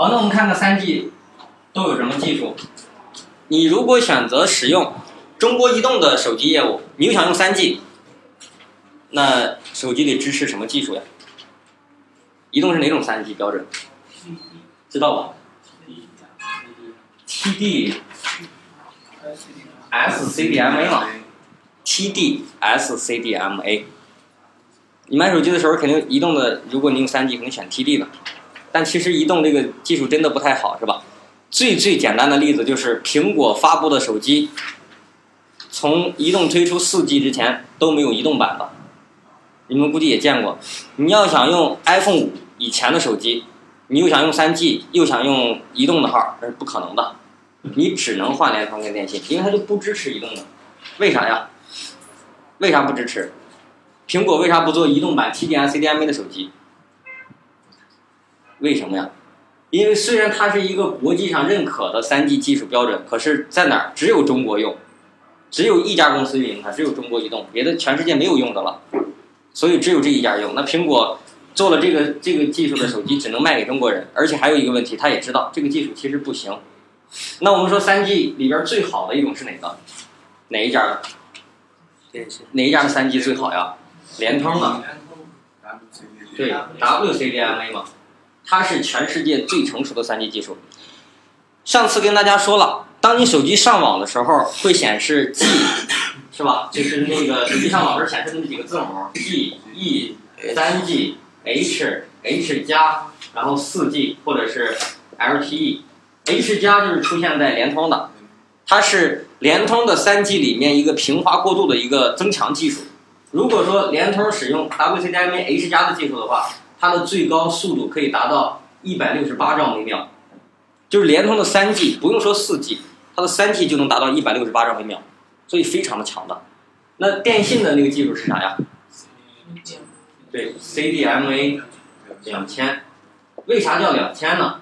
好，那我们看看三 G 都有什么技术。你如果选择使用中国移动的手机业务，你又想用三 G，那手机里支持什么技术呀？移动是哪种三 G 标准？知道吧？TD SCDMA 嘛，TD SCDMA。你买手机的时候肯定移动的，如果你用三 G 肯定选 TD 的，但其实移动这个技术真的不太好，是吧？最最简单的例子就是苹果发布的手机，从移动推出四 G 之前都没有移动版的，你们估计也见过。你要想用 iPhone 五以前的手机，你又想用三 G 又想用移动的号，那是不可能的，你只能换联通跟电信，因为它就不支持移动的。为啥呀？为啥不支持？苹果为啥不做移动版 TDM、CDMA 的手机？为什么呀？因为虽然它是一个国际上认可的三 G 技术标准，可是在哪儿只有中国用，只有一家公司运营它，只有中国移动，别的全世界没有用的了，所以只有这一家用。那苹果做了这个这个技术的手机，只能卖给中国人，而且还有一个问题，他也知道这个技术其实不行。那我们说三 G 里边最好的一种是哪个？哪一家的？哪一家的三 G 最好呀？联通的，对，WCDMA 嘛，它是全世界最成熟的 3G 技术。上次跟大家说了，当你手机上网的时候，会显示 G，是吧？就是那个手机上网时显示的那几个字母，G、E、三 G、H、H 加，然后四 G 或者是 LTE。H 加就是出现在联通的，它是联通的 3G 里面一个平滑过渡的一个增强技术。如果说联通使用 WCDMA H 加的技术的话，它的最高速度可以达到一百六十八兆每秒，就是联通的三 G 不用说四 G，它的三 G 就能达到一百六十八兆每秒，所以非常的强大。那电信的那个技术是啥呀？对，CDMA 两千，为啥叫两千呢？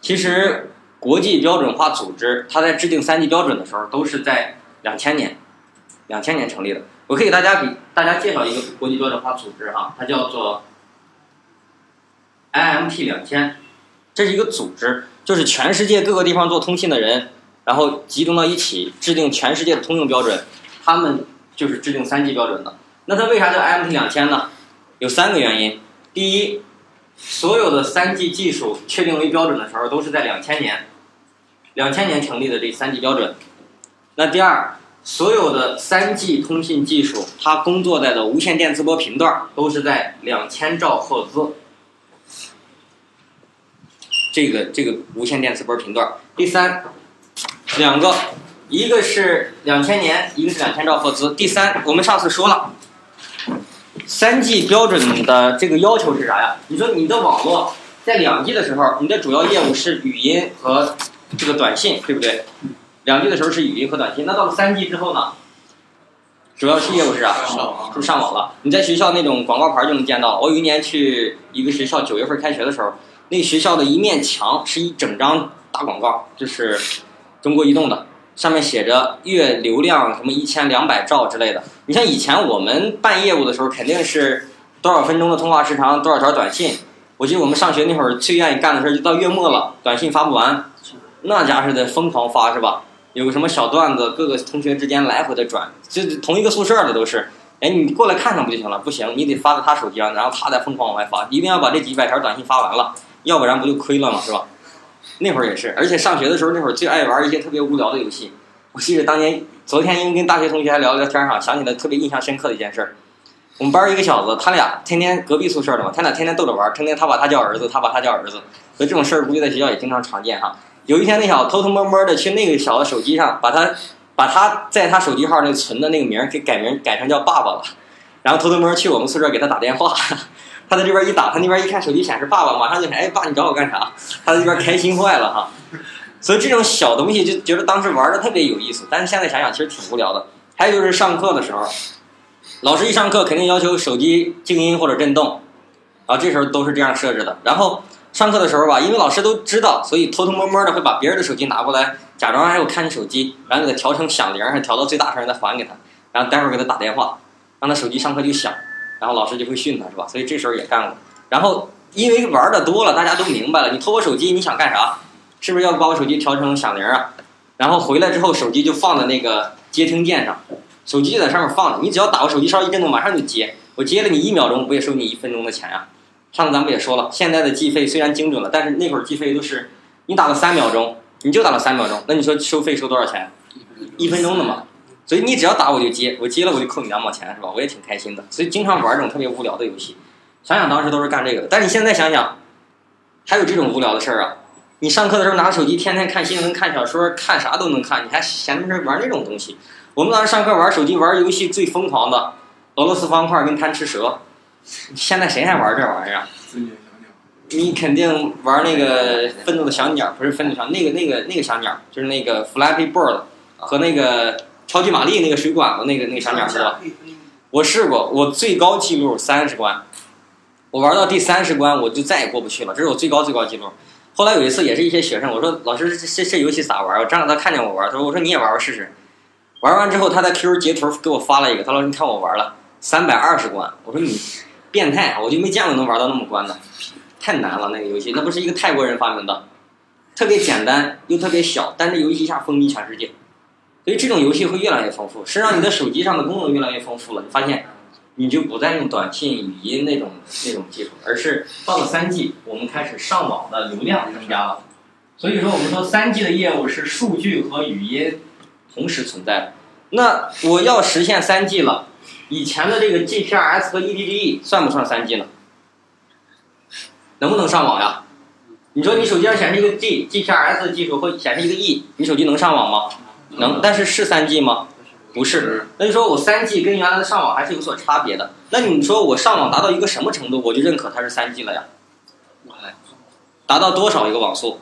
其实国际标准化组织它在制定三 G 标准的时候，都是在两千年，两千年成立的。我可以给大家给大家介绍一个国际标准化组织哈，它叫做 IMT 两千，这是一个组织，就是全世界各个地方做通信的人，然后集中到一起制定全世界的通用标准，他们就是制定三 G 标准的。那它为啥叫 IMT 两千呢？有三个原因。第一，所有的三 G 技术确定为标准的时候都是在两千年，两千年成立的这三 G 标准。那第二。所有的三 G 通信技术，它工作在的无线电磁波频段都是在两千兆赫兹。这个这个无线电磁波频段。第三，两个，一个是两千年，一个是两千兆赫兹。第三，我们上次说了，三 G 标准的这个要求是啥呀？你说你的网络在两 G 的时候，你的主要业务是语音和这个短信，对不对？两 G 的时候是语音和短信，那到了三 G 之后呢？主要是业务是啥？是上网了。你在学校那种广告牌就能见到。我有一年去一个学校，九月份开学的时候，那学校的一面墙是一整张大广告，就是中国移动的，上面写着月流量什么一千两百兆之类的。你像以前我们办业务的时候，肯定是多少分钟的通话时长，多少条短信。我记得我们上学那会儿最愿意干的事儿，就到月末了，短信发不完，那家是得疯狂发，是吧？有个什么小段子，各个同学之间来回的转，就同一个宿舍的都是。哎，你过来看看不就行了？不行，你得发到他手机上，然后他再疯狂往外发，一定要把这几百条短信发完了，要不然不就亏了嘛，是吧？那会儿也是，而且上学的时候那会儿最爱玩一些特别无聊的游戏。我记得当年昨天因为跟大学同学还聊聊天哈，想起来特别印象深刻的一件事儿。我们班儿一个小子，他俩天天隔壁宿舍的嘛，他俩天天逗着玩，儿，成天他把他叫儿子，他把他叫儿子，所以这种事儿估计在学校也经常常见哈。有一天，那小子偷偷摸摸的去那个小子手机上，把他把他在他手机号那存的那个名给改名改成叫爸爸了，然后偷偷摸去我们宿舍给他打电话，他在这边一打，他那边一看手机显示爸爸，马上就哎爸你找我干啥？他在这边开心坏了哈。所以这种小东西就觉得当时玩的特别有意思，但是现在想想其实挺无聊的。还有就是上课的时候，老师一上课肯定要求手机静音或者震动，啊这时候都是这样设置的，然后。上课的时候吧，因为老师都知道，所以偷偷摸摸的会把别人的手机拿过来，假装还有看你手机，然后给他调成响铃，还调到最大声再还给他，然后待会给他打电话，让他手机上课就响，然后老师就会训他，是吧？所以这时候也干过。然后因为玩的多了，大家都明白了。你偷我手机，你想干啥？是不是要把我手机调成响铃啊？然后回来之后，手机就放在那个接听键上，手机就在上面放着。你只要打我手机，稍一震动，马上就接。我接了你一秒钟，不也收你一分钟的钱呀？上次咱们也说了，现在的计费虽然精准了，但是那会儿计费都是你打了三秒钟，你就打了三秒钟，那你说收费收多少钱？一分钟的嘛。所以你只要打我就接，我接了我就扣你两毛钱，是吧？我也挺开心的。所以经常玩这种特别无聊的游戏。想想当时都是干这个的，但是你现在想想，还有这种无聊的事儿啊？你上课的时候拿手机，天天看新闻、看小说、看啥都能看，你还闲着玩那种东西？我们当时上课玩手机、玩游戏最疯狂的俄罗斯方块跟贪吃蛇，现在谁还玩这玩意儿？你肯定玩那个愤怒的小鸟，不是愤怒小那个那个那个小鸟，就是那个 Flappy Bird 和那个。超级玛丽那个水管子那个那个小鸟知道？我试过，我最高记录三十关，我玩到第三十关我就再也过不去了，这是我最高最高记录。后来有一次也是一些学生，我说老师这这这游戏咋玩？我正让他看见我玩，他说我说你也玩玩试试。玩完之后他在 QQ 截图给我发了一个，他说你看我玩了三百二十关，我说你变态，我就没见过能玩到那么关的，太难了那个游戏，那不是一个泰国人发明的，特别简单又特别小，但是游戏一下风靡全世界。所以这种游戏会越来越丰富，实际上你的手机上的功能越来越丰富了，你发现，你就不再用短信、语音那种那种技术，而是到了三 G，我们开始上网的流量增加了。所以说，我们说三 G 的业务是数据和语音同时存在的。那我要实现三 G 了，以前的这个 GPRS 和 EDGE 算不算三 G 呢？能不能上网呀？你说你手机上显示一个 G，GPRS 的技术会显示一个 E，你手机能上网吗？能，但是是三 G 吗？不是。那就说我三 G 跟原来的上网还是有所差别的。那你说我上网达到一个什么程度，我就认可它是三 G 了呀？达到多少一个网速？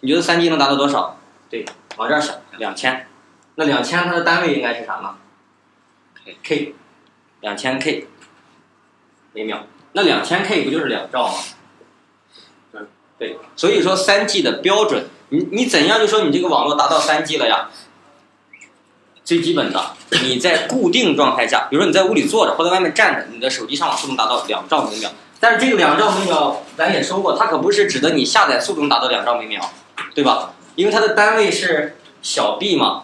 你觉得三 G 能达到多少？对，往这儿想，两千。那两千它的单位应该是啥呢？K，两千 K 每秒。那两千 K 不就是两兆吗？对，所以说三 G 的标准。你你怎样就说你这个网络达到三 G 了呀？最基本的，你在固定状态下，比如说你在屋里坐着或在外面站着，你的手机上网速度达到两兆每秒。但是这个两兆每秒咱也说过，它可不是指的你下载速度能达到两兆每秒，对吧？因为它的单位是小 B 嘛。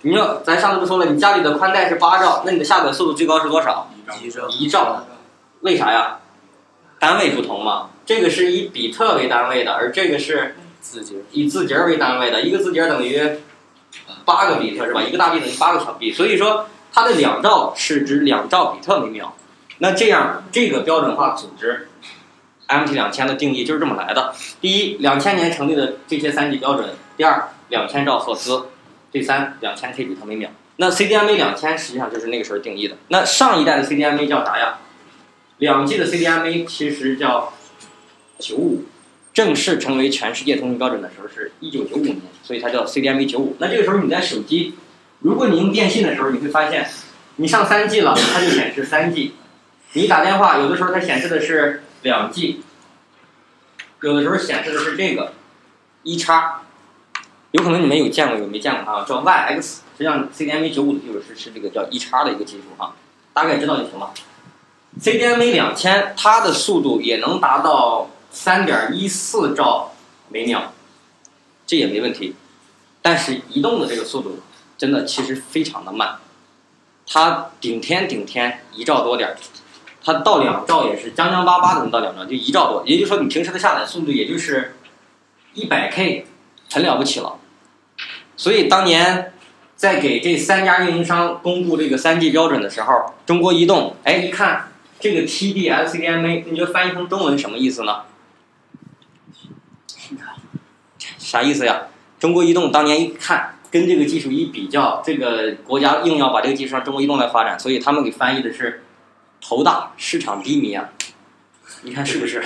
你要咱上次不说了，你家里的宽带是八兆，那你的下载速度最高是多少？一兆。一兆。为啥呀？单位不同嘛。这个是以比特为单位的，而这个是。字节以字节为单位的一个字节等于八个比特是吧？一个大 B 等于八个小 B，所以说它的两兆是指两兆比特每秒。那这样这个标准化组织 MT 两千的定义就是这么来的：第一，两千年成立的这些三级标准；第二，两千兆赫兹；第三，两千 K 比特每秒。那 CDMA 两千实际上就是那个时候定义的。那上一代的 CDMA 叫啥呀？两 G 的 CDMA 其实叫九五。正式成为全世界通讯标准的时候是一九九五年，所以它叫 CDMA 九五。那这个时候你在手机，如果你用电信的时候，你会发现，你上三 G 了，它就显示三 G；你打电话，有的时候它显示的是两 G，有的时候显示的是这个一叉。有可能你们有见过，有没见过啊？叫 YX，实际上 CDMA 九五的技术是是这个叫一叉的一个技术啊，大概知道就行了。CDMA 两千，它的速度也能达到。三点一四兆每秒，这也没问题，但是移动的这个速度真的其实非常的慢，它顶天顶天一兆多点儿，它到两兆也是将将巴巴的能到两兆，就一兆多，也就是说你平时的下载速度也就是一百 K，很了不起了。所以当年在给这三家运营商公布这个三 G 标准的时候，中国移动哎一看这个 TD-SCDMA，你就翻译成中文什么意思呢？啥意思呀？中国移动当年一看，跟这个技术一比较，这个国家硬要把这个技术让中国移动来发展，所以他们给翻译的是“头大市场低迷”啊。你看是不是？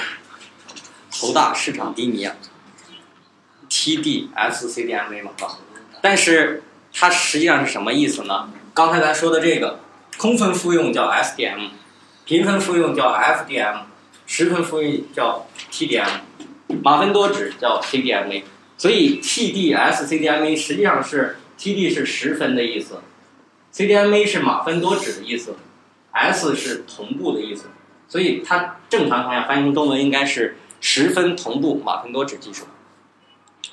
头大市场低迷啊？TD-SCDMA 嘛，啊但是它实际上是什么意思呢？刚才咱说的这个空分复用叫 SDM，频分复用叫 FDM，十分复用叫 TDM，马分多指叫 CDMA。所以 TD-SCDMA 实际上是 TD 是十分的意思，CDMA 是马分多指的意思，S 是同步的意思，所以它正常情况下翻译成中文应该是十分同步马分多指技术。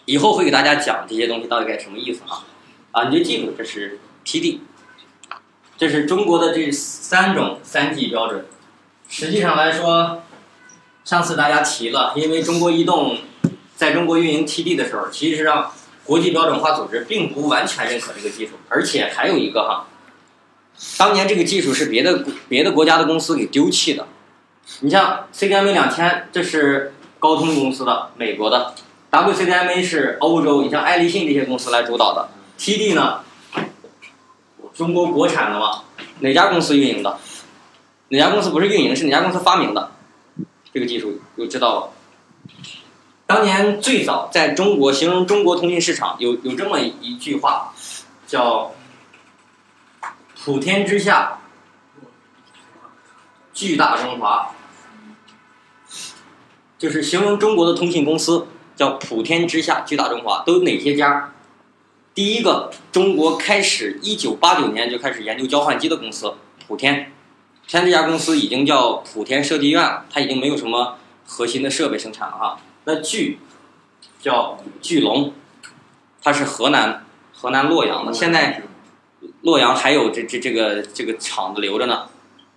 以后会给大家讲这些东西到底该什么意思啊？啊，你就记住这是 TD，这是中国的这三种三 G 标准。实际上来说，上次大家提了，因为中国移动在中国运营 TD 的时候，其实上国际标准化组织并不完全认可这个技术，而且还有一个哈，当年这个技术是别的别的国家的公司给丢弃的。你像 CDMA 两千，这是高通公司的，美国的。WCDMA 是欧洲，你像爱立信这些公司来主导的，TD 呢，中国国产的嘛，哪家公司运营的？哪家公司不是运营，是哪家公司发明的？这个技术就知道了。当年最早在中国形容中国通信市场有有这么一句话，叫“普天之下，巨大中华”，就是形容中国的通信公司。叫普天之下，巨大中华，都有哪些家？第一个，中国开始一九八九年就开始研究交换机的公司，普天。现在这家公司已经叫普天设计院了，它已经没有什么核心的设备生产了哈。那巨，叫巨龙，它是河南河南洛阳的，现在洛阳还有这这这个这个厂子留着呢。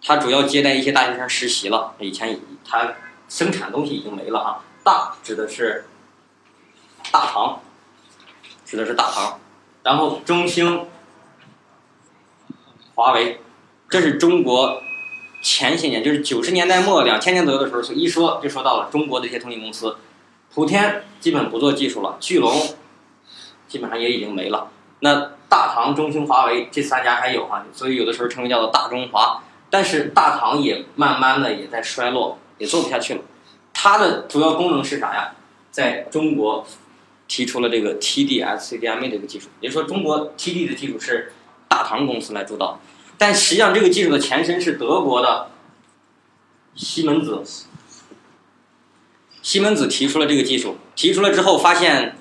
它主要接待一些大学生实习了，以前它生产东西已经没了哈。大指的是。大唐，指的是大唐，然后中兴、华为，这是中国前些年，就是九十年代末、两千年左右的时候，一说就说到了中国的一些通信公司。普天基本不做技术了，巨龙基本上也已经没了。那大唐、中兴、华为这三家还有哈，所以有的时候称为叫做大中华。但是大唐也慢慢的也在衰落，也做不下去了。它的主要功能是啥呀？在中国。提出了这个 TD-SCDMA 这个技术，也就是说，中国 TD 的技术是大唐公司来主导，但实际上这个技术的前身是德国的西门子。西门子提出了这个技术，提出了之后发现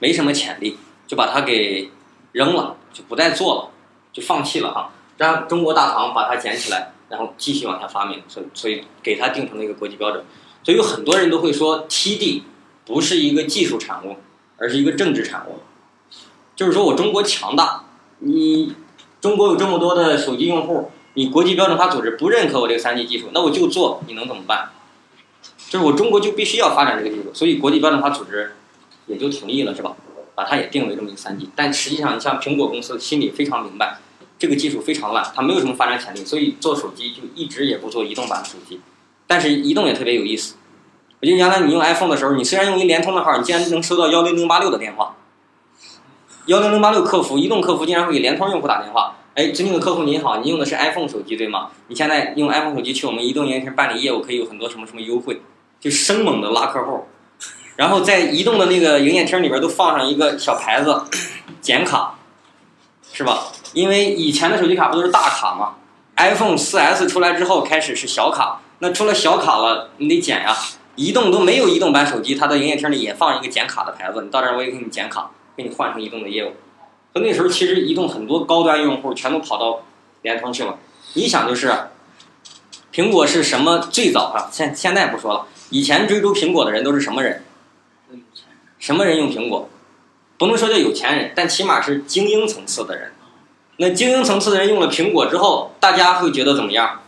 没什么潜力，就把它给扔了，就不再做了，就放弃了哈。让中国大唐把它捡起来，然后继续往下发明，所以所以给它定成了一个国际标准。所以有很多人都会说 TD 不是一个技术产物。而是一个政治产物，就是说我中国强大，你中国有这么多的手机用户，你国际标准化组织不认可我这个三 G 技术，那我就做，你能怎么办？就是我中国就必须要发展这个技术，所以国际标准化组织也就同意了，是吧？把它也定为这么一个三 G。但实际上，你像苹果公司心里非常明白，这个技术非常烂，它没有什么发展潜力，所以做手机就一直也不做移动版的手机。但是移动也特别有意思。我记得原来你用 iPhone 的时候，你虽然用一联通的号，你竟然能收到幺零零八六的电话。幺零零八六客服，移动客服竟然会给联通用户打电话。哎，尊敬的客户您好，您用的是 iPhone 手机对吗？你现在用 iPhone 手机去我们移动营业厅办理业务，可以有很多什么什么优惠，就生猛的拉客户。然后在移动的那个营业厅里边都放上一个小牌子，剪卡，是吧？因为以前的手机卡不都是大卡吗？iPhone 4S 出来之后开始是小卡，那出了小卡了，你得剪呀。移动都没有移动版手机，它的营业厅里也放一个剪卡的牌子，你到这儿我也给你剪卡，给你换成移动的业务。所以那时候其实移动很多高端用户全都跑到联通去了。你想就是，苹果是什么最早哈？现现在不说了，以前追逐苹果的人都是什么人？什么人用苹果？不能说叫有钱人，但起码是精英层次的人。那精英层次的人用了苹果之后，大家会觉得怎么样？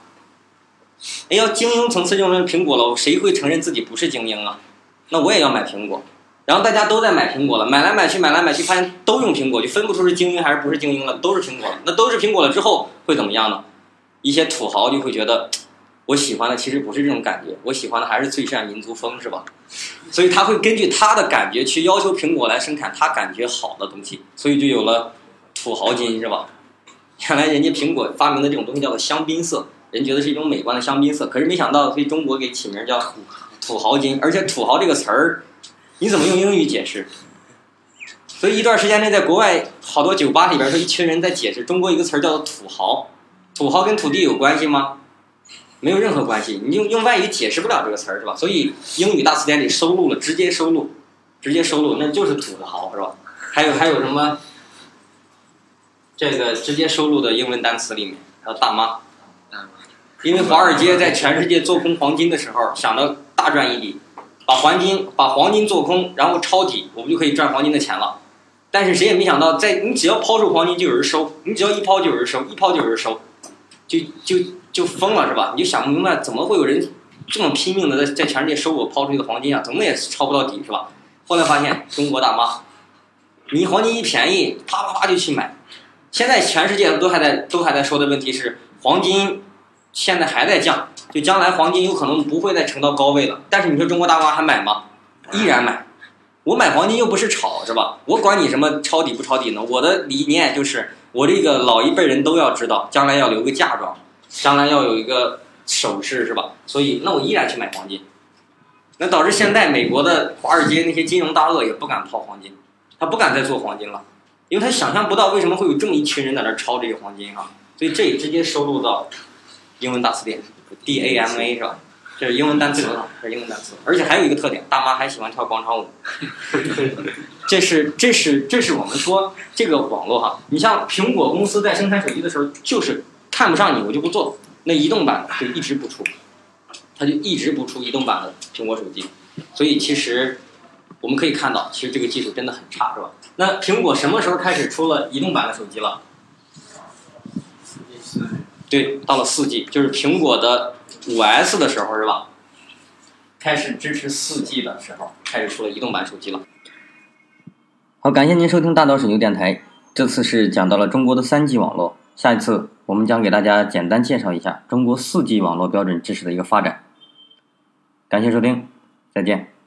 哎，要精英层次用成苹果了，谁会承认自己不是精英啊？那我也要买苹果，然后大家都在买苹果了，买来买去，买来买去，发现都用苹果，就分不出是精英还是不是精英了，都是苹果了。那都是苹果了之后会怎么样呢？一些土豪就会觉得，我喜欢的其实不是这种感觉，我喜欢的还是最炫民族风，是吧？所以他会根据他的感觉去要求苹果来生产他感觉好的东西，所以就有了土豪金，是吧？原来人家苹果发明的这种东西叫做香槟色。人觉得是一种美观的香槟色，可是没想到被中国给起名叫土豪金，而且土豪这个词儿，你怎么用英语解释？所以一段时间内，在国外好多酒吧里边，说一群人在解释中国一个词儿叫做土豪。土豪跟土地有关系吗？没有任何关系，你用用外语解释不了这个词儿，是吧？所以英语大词典里收录了，直接收录，直接收录，那就是土豪，是吧？还有还有什么？这个直接收录的英文单词里面还有大妈。因为华尔街在全世界做空黄金的时候，想到大赚一笔，把黄金把黄金做空，然后抄底，我们就可以赚黄金的钱了。但是谁也没想到，在你只要抛出黄金就有人收，你只要一抛就有人收，一抛就有人收，就就就疯了是吧？你就想不明白，怎么会有人这么拼命的在在全世界收我抛出去的黄金啊？怎么也抄不到底是吧？后来发现中国大妈，你黄金一便宜，啪啪啪就去买。现在全世界都还在都还在说的问题是，黄金现在还在降，就将来黄金有可能不会再升到高位了。但是你说中国大妈还买吗？依然买。我买黄金又不是炒是吧？我管你什么抄底不抄底呢？我的理念就是，我这个老一辈人都要知道，将来要留个嫁妆，将来要有一个首饰是吧？所以那我依然去买黄金。那导致现在美国的华尔街那些金融大鳄也不敢抛黄金，他不敢再做黄金了，因为他想象不到为什么会有这么一群人在那抄这个黄金哈。所以这也直接收录到英文大词典，D A M A 是吧？这是英文单词啊，这是英文单词，而且还有一个特点，大妈还喜欢跳广场舞。这是这是这是我们说这个网络哈，你像苹果公司在生产手机的时候，就是看不上你，我就不做，那移动版的就一直不出，它就一直不出移动版的苹果手机。所以其实我们可以看到，其实这个技术真的很差，是吧？那苹果什么时候开始出了移动版的手机了？对，到了四 G，就是苹果的。五 S 的时候是吧？开始支持四 G 的时候，开始出了移动版手机了。好，感谢您收听大岛水牛电台。这次是讲到了中国的三 G 网络，下一次我们将给大家简单介绍一下中国四 G 网络标准知识的一个发展。感谢收听，再见。